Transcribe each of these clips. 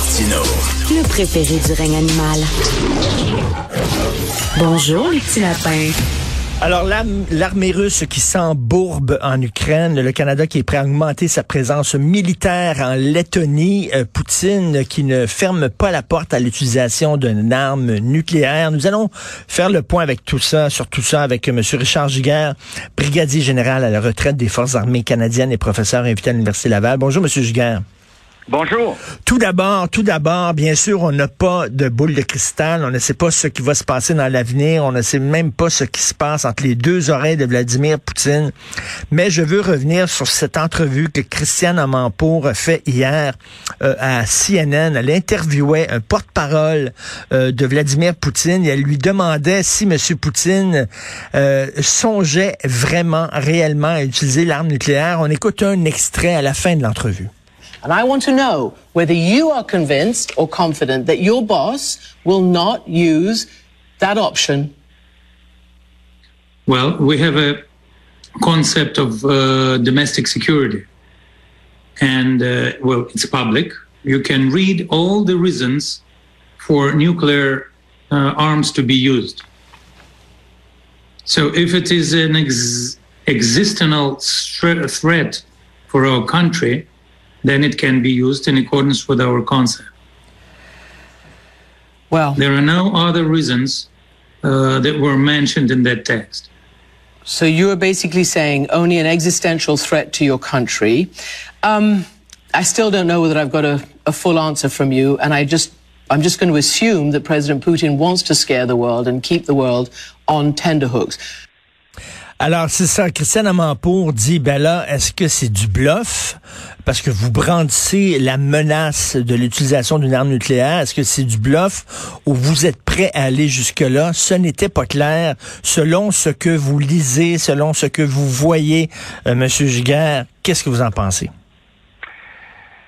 Martino. Le préféré du règne animal. Bonjour, les petits lapins. Alors, l'armée russe qui s'embourbe en Ukraine, le Canada qui est prêt à augmenter sa présence militaire en Lettonie, euh, Poutine qui ne ferme pas la porte à l'utilisation d'une arme nucléaire. Nous allons faire le point avec tout ça, sur tout ça, avec M. Richard Giguère, brigadier général à la retraite des Forces armées canadiennes et professeur invité à l'Université Laval. Bonjour, M. Giguère. Bonjour. Tout d'abord, tout d'abord, bien sûr, on n'a pas de boule de cristal. On ne sait pas ce qui va se passer dans l'avenir. On ne sait même pas ce qui se passe entre les deux oreilles de Vladimir Poutine. Mais je veux revenir sur cette entrevue que Christiane Amanpour a fait hier euh, à CNN. Elle interviewait un porte-parole euh, de Vladimir Poutine et elle lui demandait si M. Poutine euh, songeait vraiment, réellement à utiliser l'arme nucléaire. On écoute un extrait à la fin de l'entrevue. And I want to know whether you are convinced or confident that your boss will not use that option. Well, we have a concept of uh, domestic security. And, uh, well, it's public. You can read all the reasons for nuclear uh, arms to be used. So if it is an ex- existential threat for our country, then it can be used in accordance with our concept. Well, there are no other reasons uh, that were mentioned in that text. So you are basically saying only an existential threat to your country. Um, I still don't know whether I've got a, a full answer from you, and I just I'm just going to assume that President Putin wants to scare the world and keep the world on tenterhooks. Alors, c'est ça. Christiane Amanpour dit, ben là, est-ce que c'est du bluff? Parce que vous brandissez la menace de l'utilisation d'une arme nucléaire. Est-ce que c'est du bluff? Ou vous êtes prêt à aller jusque-là? Ce n'était pas clair. Selon ce que vous lisez, selon ce que vous voyez, euh, Monsieur Giguère, qu'est-ce que vous en pensez?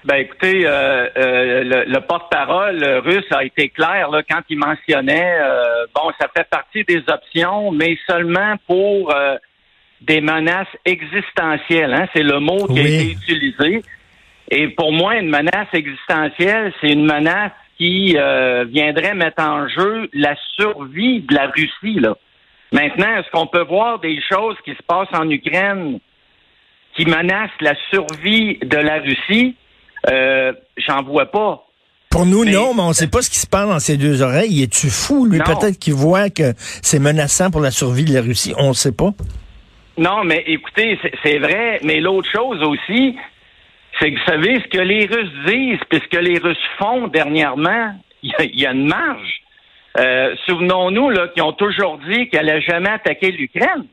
Ben écoutez, euh, euh, le, porte-parole russe a été clair là, quand il mentionnait euh, bon, ça fait partie des options, mais seulement pour des menaces existentielles. Hein, c'est le mot qui a été utilisé. Et pour moi, une menace existentielle, c'est une menace qui viendrait mettre en jeu la survie de la Russie. Là. Maintenant, est-ce qu'on peut voir des choses qui se passent en Ukraine qui menacent la survie de la Russie? Euh, j'en vois pas. Pour nous, non, mais on ne sait pas ce qui se passe dans ses deux oreilles. Es-tu fou, lui? Peut-être qu'il voit que c'est menaçant pour la survie de la Russie. On ne sait pas. Non, mais écoutez, c'est vrai, mais l'autre chose aussi, c'est que vous savez ce que les Russes disent, puis ce que les Russes font dernièrement, il y, a une marge. Euh, souvenons-nous qu'ils ont toujours dit qu'elle n'allait jamais attaquer l'Ukraine.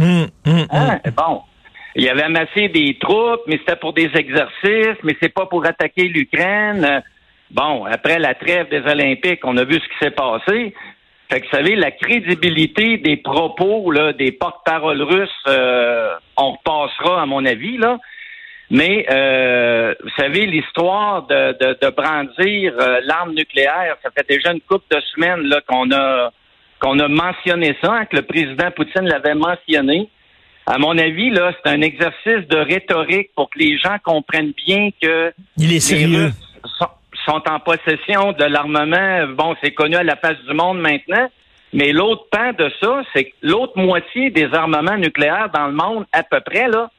Hum, hum, hein? hum. Bon. Il avait amassé des troupes, mais c'était pour des exercices, mais c'est pas pour attaquer l'Ukraine. Bon, après la trêve des Olympiques, on a vu ce qui s'est passé. Fait que, vous savez, la crédibilité des propos là, des porte-paroles russes, euh, on repassera, à mon avis, là. Mais, euh, vous savez, l'histoire de, de, brandir euh, l'arme nucléaire, ça fait déjà une couple de semaines qu'on a qu'on a mentionné ça, hein, que le président Poutine l'avait mentionné. À mon avis, là, c'est un exercice de rhétorique pour que les gens comprennent bien que Il est sérieux. sont, en possession de l'armement. Bon, c'est connu à la face du monde maintenant. Mais l'autre pan de ça, c'est que l'autre moitié des armements nucléaires dans le monde, à peu près, là,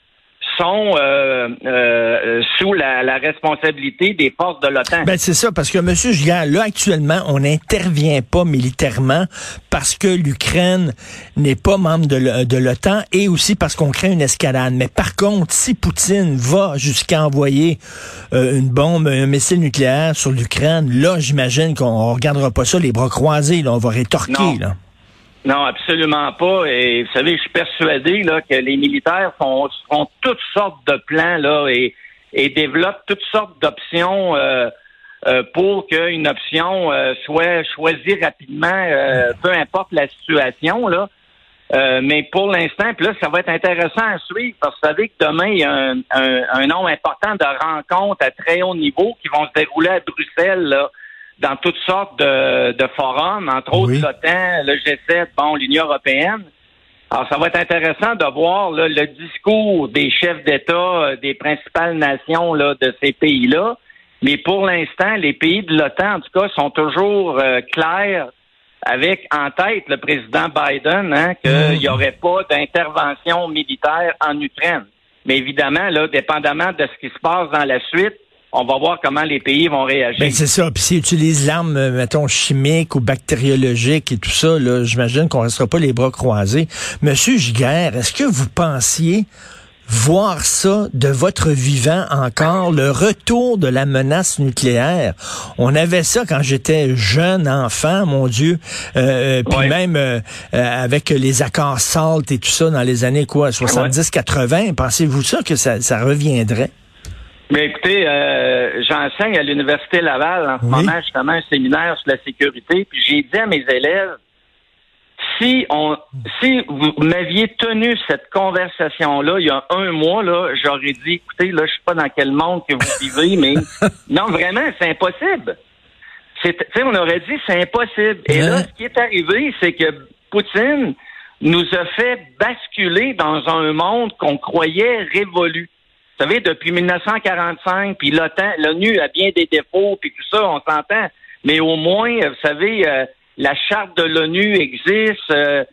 sont euh, euh, sous la, responsabilité des forces de l'OTAN. Ben c'est ça, parce que M. Gillard, là actuellement, on n'intervient pas militairement parce que l'Ukraine n'est pas membre de l'OTAN et aussi parce qu'on crée une escalade. Mais par contre, si Poutine va jusqu'à envoyer euh, une bombe, un missile nucléaire sur l'Ukraine, là, j'imagine qu'on regardera pas ça les bras croisés. Là, on va rétorquer. Là. Non, absolument pas. Et vous savez, je suis persuadé là, que les militaires font, toutes sortes de plans là, et, et développent toutes sortes d'options euh, euh, pour qu'une option euh, soit choisie rapidement, peu importe la situation. Là. mais pour l'instant, là, ça va être intéressant à suivre parce que vous savez que demain, il y a un, un, un nombre important de rencontres à très haut niveau qui vont se dérouler à Bruxelles. Là dans toutes sortes de, de forums, entre autres l'OTAN, le G7, bon, l'Union européenne. Alors, ça va être intéressant de voir le discours des chefs d'État euh, des principales nations là, de ces pays-là, Mais pour l'instant, les pays de l'OTAN, en tout cas, sont toujours euh, clairs avec en tête le président Biden hein, qu'il n'y aurait pas d'intervention militaire en Ukraine. Mais évidemment, là, dépendamment de ce qui se passe dans la suite, on va voir comment les pays vont réagir. Ben, c'est ça. Puis s'ils utilisent l'arme, euh, mettons, chimique ou bactériologique et tout ça, là, j'imagine qu'on restera pas les bras croisés. Monsieur Giguère, est-ce que vous pensiez voir ça de votre vivant encore, le retour de la menace nucléaire? On avait ça quand j'étais jeune enfant, mon Dieu, euh, euh puis même euh, euh, avec les accords SALT et tout ça dans les années quoi, 70-80. Pensez-vous ça que ça, ça reviendrait? Mais écoutez, euh, j'enseigne à l'Université Laval en ce moment justement un séminaire sur la sécurité, puis j'ai dit à mes élèves, si on, si vous m'aviez tenu cette conversation-là il y a un mois, là, j'aurais dit, écoutez, là, je sais pas dans quel monde que vous vivez, mais non, vraiment, c'est impossible. C'est, on aurait dit, c'est impossible. Et là, ce qui est arrivé, c'est que Poutine nous a fait basculer dans un monde qu'on croyait révolu. Vous savez, depuis 1945, puis l'OTAN, l'ONU a bien des défauts, puis tout ça, on s'entend. Mais au moins, vous savez, euh, la charte de l'ONU existe, euh,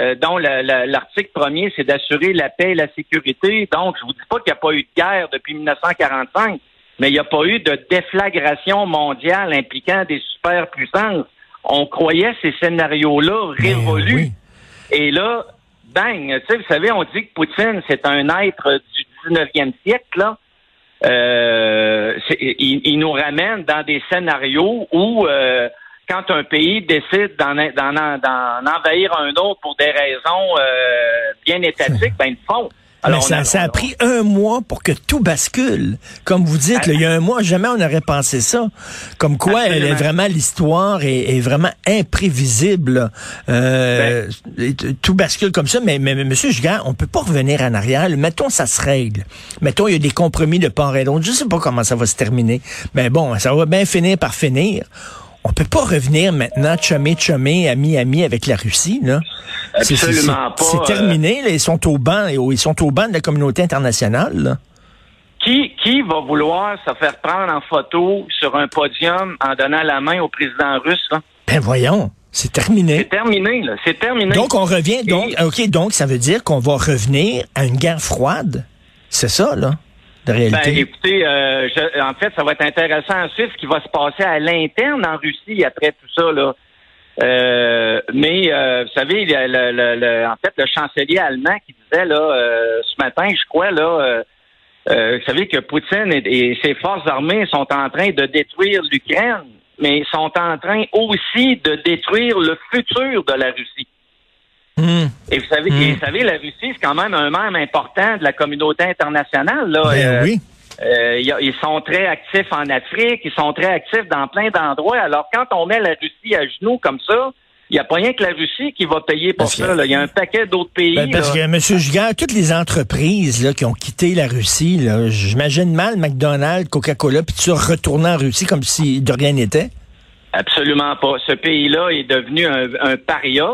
euh, dont l'article premier, c'est d'assurer la paix et la sécurité. Donc, je vous dis pas qu'il n'y a pas eu de guerre depuis 1945, mais il n'y a pas eu de déflagration mondiale impliquant des superpuissances. On croyait ces scénarios-là ben révolus. Et là, bang, vous savez, on dit que Poutine, c'est un être du 19e siècle, là. Euh, il, nous ramène dans des scénarios où euh, quand un pays décide d'en envahir un autre pour des raisons euh, bien étatiques, ben ils le font. Alors, ça, a, ça a pris un mois pour que tout bascule. Comme vous dites, il y a un mois, jamais on n'aurait pensé ça. Comme quoi, elle est vraiment l'histoire est, vraiment imprévisible. Euh, ben. tout bascule comme ça. Mais, mais, Monsieur Gigant, on peut pas revenir en arrière. Mettons, ça se règle. Mettons, il y a des compromis de part et d'autre. Je sais pas comment ça va se terminer. Mais bon, ça va bien finir par finir on peut pas revenir maintenant chumé chumé ami ami avec la Russie là. Absolument pas. C'est terminé, ils sont au banc ils sont au banc de la communauté internationale. Qui, qui va vouloir se faire prendre en photo sur un podium en donnant la main au président russe là? Ben voyons. C'est terminé. C'est terminé, là. C'est terminé. Donc, on revient, donc, OK, donc, ça veut dire qu'on va revenir à une guerre froide. C'est ça, là? Ben, écoutez, euh, en fait, ça va être intéressant à suivre ce qui va se passer à l'interne en Russie après tout ça. Euh, mais euh, vous savez, le, en fait, le chancelier allemand qui disait là ce matin, je crois là, vous savez que Poutine et, ses forces armées sont en train de détruire l'Ukraine, mais sont en train aussi de détruire le futur de la Russie. Hmm. Et vous savez, hmm. vous savez, la Russie, c'est quand même un membre important de la communauté internationale. Là. Ben euh, oui. Euh, ils sont très actifs en Afrique, ils sont très actifs dans plein d'endroits. Alors, quand on met la Russie à genoux comme ça, il n'y a pas rien que la Russie qui va payer pour ça. Il y a un paquet d'autres pays. Ben, parce que, M. Giguère, toutes les entreprises là, qui ont quitté la Russie, j'imagine mal McDonald's, Coca-Cola, puis tu retourner en Russie comme si de rien n'était? Absolument pas. Ce pays-là est devenu un, un paria.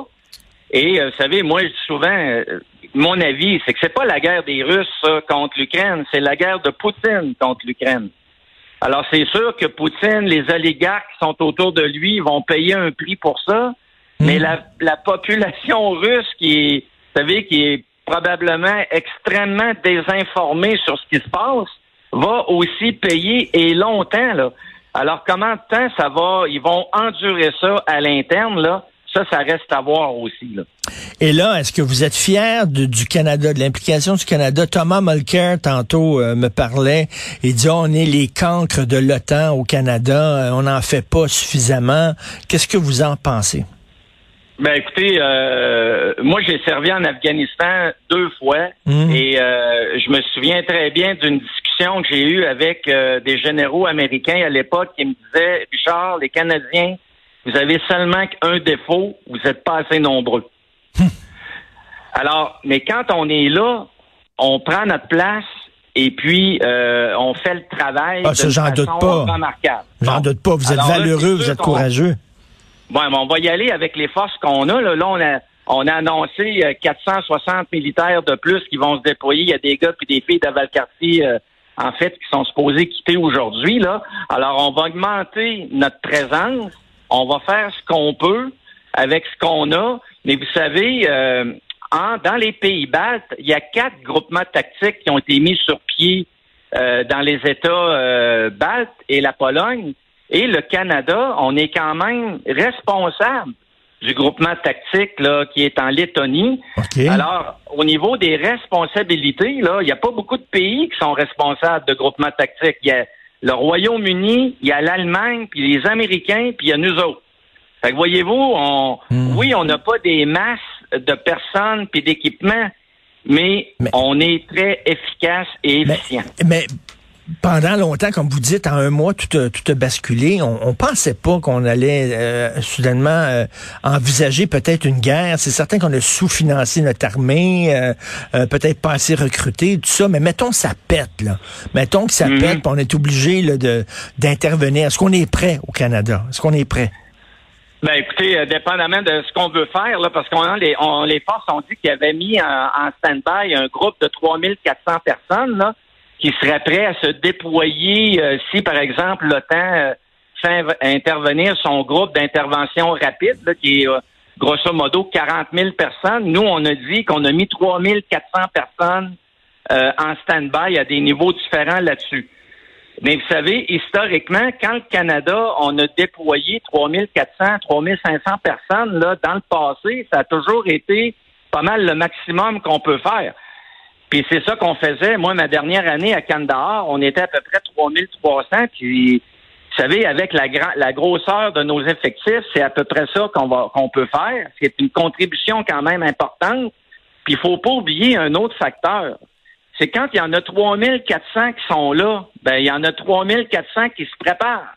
Et euh, vous savez, moi, je dis souvent, euh, mon avis, c'est que c'est pas la guerre des Russes contre l'Ukraine, c'est la guerre de Poutine contre l'Ukraine. Alors, c'est sûr que Poutine, les oligarques qui sont autour de lui vont payer un prix pour ça, mais hmm. la, population russe qui est, vous savez, qui est probablement extrêmement désinformée sur ce qui se passe, va aussi payer et longtemps, là. Alors, comment de temps ça va, ils vont endurer ça à l'interne, là? Ça, ça reste à voir aussi. Là. Et là, est-ce que vous êtes fier du Canada, de l'implication du Canada? Thomas Mulcair, tantôt, euh, me parlait et dit, on est les cancres de l'OTAN au Canada, euh, on n'en fait pas suffisamment. Qu'est-ce que vous en pensez? Ben écoutez, euh, moi j'ai servi en Afghanistan deux fois mmh. et je me souviens très bien d'une discussion que j'ai eue avec des généraux américains à l'époque qui me disaient Richard, les Canadiens vous avez seulement un défaut, vous n'êtes pas assez nombreux. Hum. Alors, mais quand on est là, on prend notre place et puis euh, on fait le travail ah, ça, j'en doute pas. remarquable. J'en doute pas. Vous êtes valeureux, vous êtes courageux. Bon, on va y aller avec les forces qu'on a. Là, on a on a annoncé 460 euh, militaires de plus qui vont se déployer. Il y a des gars et des filles de Valcartier euh, en fait, qui sont supposés quitter aujourd'hui. Là. Alors, on va augmenter notre présence, on va faire ce qu'on peut avec ce qu'on a, mais vous savez, euh, en, dans les pays baltes, il y a quatre groupements tactiques qui ont été mis sur pied euh, dans les États euh, baltes et la Pologne. Et le Canada, on est quand même responsable du groupement tactique là, qui est en Lettonie. Alors, au niveau des responsabilités, là, il n'y a pas beaucoup de pays qui sont responsables de groupement tactique. Il y a le Royaume-Uni, il y a l'Allemagne, puis les Américains, puis il y a nous autres. Fait que voyez-vous, on, hmm. oui, on n'a pas des masses de personnes puis d'équipements, mais, on est très efficace et efficient. mais pendant longtemps, comme vous dites, en un mois, tout a, tout a basculé. On, on pensait pas qu'on allait euh, soudainement euh, envisager peut-être une guerre. C'est certain qu'on a sous-financé notre armée, euh, peut-être pas assez recruté, tout ça. Mais mettons que ça pète, là. Mettons que ça mhm. pète, on est obligé de d'intervenir. Est-ce qu'on est prêt au Canada? Est-ce qu'on est prêt? Ben écoutez, dépendamment de ce qu'on veut faire, là, parce qu'on les, on, les forces ont dit qu'ils avaient mis en, en stand-by un groupe de 3400 personnes, là qui serait prêt à se déployer euh, si, par exemple, l'OTAN euh, fait intervenir son groupe d'intervention rapide, qui est euh, grosso modo 40 000 personnes. Nous, on a dit qu'on a mis 3 400 personnes en stand-by à des niveaux différents là-dessus. Mais vous savez, historiquement, quand le Canada, on a déployé 3 400, 3 500 personnes, là, dans le passé, ça a toujours été pas mal le maximum qu'on peut faire. Puis c'est ça qu'on faisait. Moi, ma dernière année à Kandahar, on était à peu près 3300. Puis, vous savez, avec la, la grosseur de nos effectifs, c'est à peu près ça qu'on va qu'on peut faire. C'est une contribution quand même importante. Puis il faut pas oublier un autre facteur. C'est quand il y en a 3400 qui sont là, ben il y en a 3400 qui se préparent.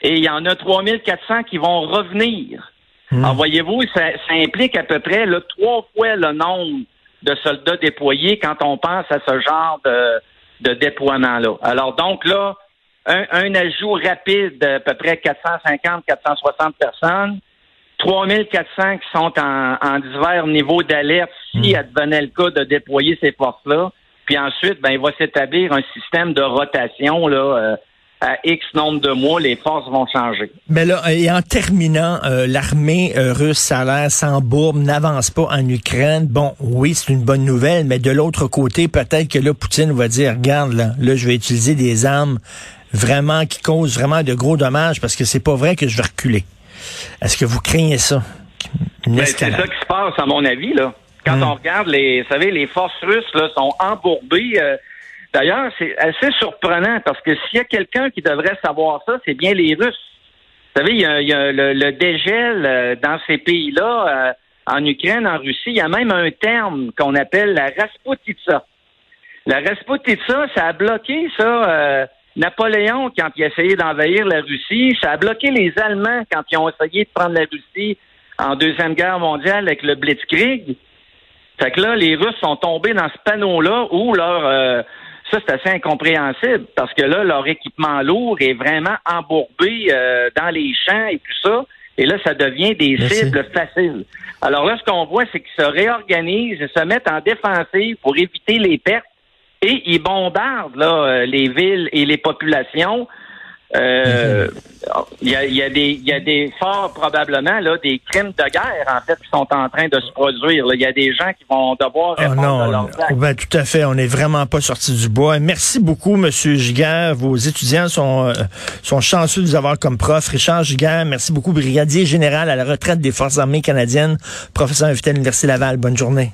Et il y en a 3400 qui vont revenir. Hmm. Alors voyez-vous, ça, ça, implique à peu près là, trois fois le nombre de soldats déployés quand on pense à ce genre de, de déploiement-là. Alors donc là, un, ajout rapide d'à peu près 450-460 personnes, 3400 qui sont en, en divers niveaux d'alerte si hmm. advenait le cas de déployer ces forces-là. Puis ensuite, ben, il va s'établir un système de rotation là, euh, à X nombre de mois, les forces vont changer. Mais là, et en terminant, euh, l'armée euh, russe, ça a l'air sans bourbe, n'avance pas en Ukraine. Bon, oui, c'est une bonne nouvelle, mais de l'autre côté, peut-être que là, Poutine va dire, regarde, là, là, je vais utiliser des armes vraiment qui causent vraiment de gros dommages parce que c'est pas vrai que je vais reculer. Est-ce que vous craignez ça? Ben, c'est ça qui se passe, à mon avis, là. Quand hmm. on regarde les, vous savez, les forces russes là, sont embourbées. Euh, D'ailleurs, c'est assez surprenant parce que s'il y a quelqu'un qui devrait savoir ça, c'est bien les Russes. Vous savez, il y a, le, dégel euh, dans ces pays-là, euh, en Ukraine, en Russie, il y a même un terme qu'on appelle la Rasputitsa. La Rasputitsa, ça a bloqué ça. Euh, Napoléon, quand il a essayé d'envahir la Russie, ça a bloqué les Allemands quand ils ont essayé de prendre la Russie en Deuxième Guerre mondiale avec le Blitzkrieg. Fait que là, les Russes sont tombés dans ce panneau-là où leur ça, c'est assez incompréhensible parce que là, leur équipement lourd est vraiment embourbé euh, dans les champs et tout ça. Et là, ça devient des cibles faciles. Alors là, ce qu'on voit, c'est qu'ils se réorganisent et se mettent en défensive pour éviter les pertes et ils bombardent là, euh, les villes et les populations euh, il y, a, y, a y a des forts probablement là des crimes de guerre en fait qui sont en train de se produire. Il y a des gens qui vont devoir ah répondre à leurs actes. Ben, tout à fait, on n'est vraiment pas sorti du bois. Merci beaucoup, Monsieur Giguère. Vos étudiants sont euh, sont chanceux de vous avoir comme prof. Richard Giguère, merci beaucoup, brigadier général à la retraite des forces armées canadiennes, professeur invité à l'université Laval. Bonne journée.